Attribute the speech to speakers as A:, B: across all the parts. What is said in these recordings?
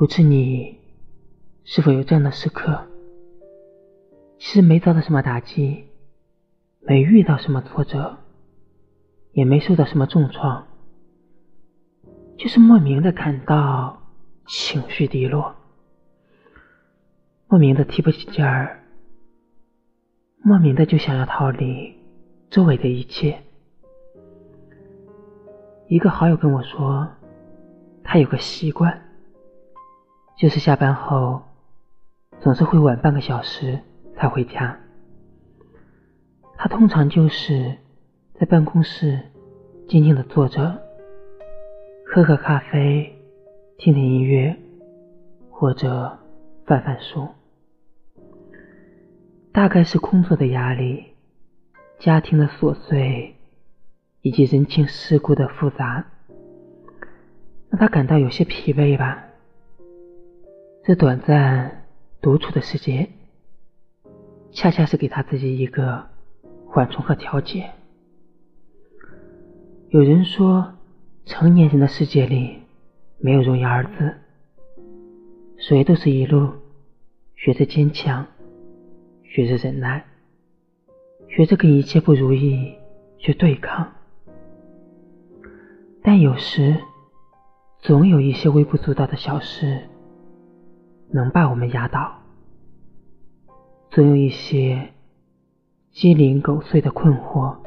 A: 不知你是否有这样的时刻？其实没遭到什么打击，没遇到什么挫折，也没受到什么重创，就是莫名的感到情绪低落，莫名的提不起劲儿，莫名的就想要逃离周围的一切。一个好友跟我说，他有个习惯。就是下班后，总是会晚半个小时才回家。他通常就是在办公室静静的坐着，喝喝咖啡，听听音乐，或者翻翻书。大概是工作的压力、家庭的琐碎以及人情世故的复杂，让他感到有些疲惫吧。这短暂独处的时间，恰恰是给他自己一个缓冲和调节。有人说，成年人的世界里没有容易二字，谁都是一路学着坚强，学着忍耐，学着跟一切不如意去对抗。但有时，总有一些微不足道的小事。能把我们压倒，总有一些鸡零狗碎的困惑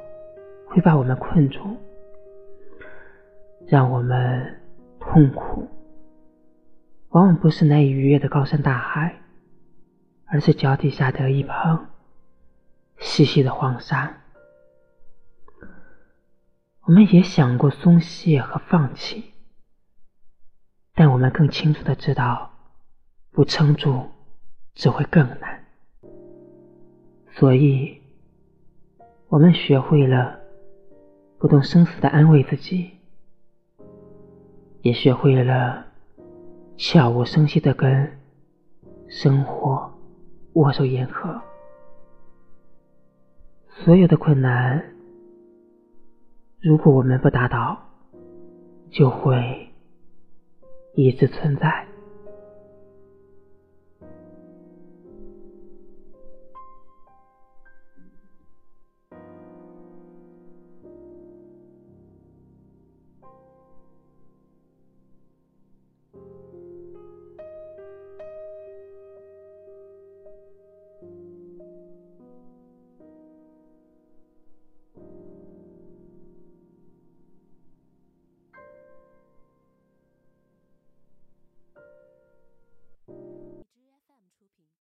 A: 会把我们困住，让我们痛苦。往往不是难以逾越的高山大海，而是脚底下的一捧细细的黄沙。我们也想过松懈和放弃，但我们更清楚的知道。不撑住，只会更难。所以，我们学会了不动声色的安慰自己，也学会了悄无声息的跟生活握手言和。所有的困难，如果我们不打倒，就会一直存在。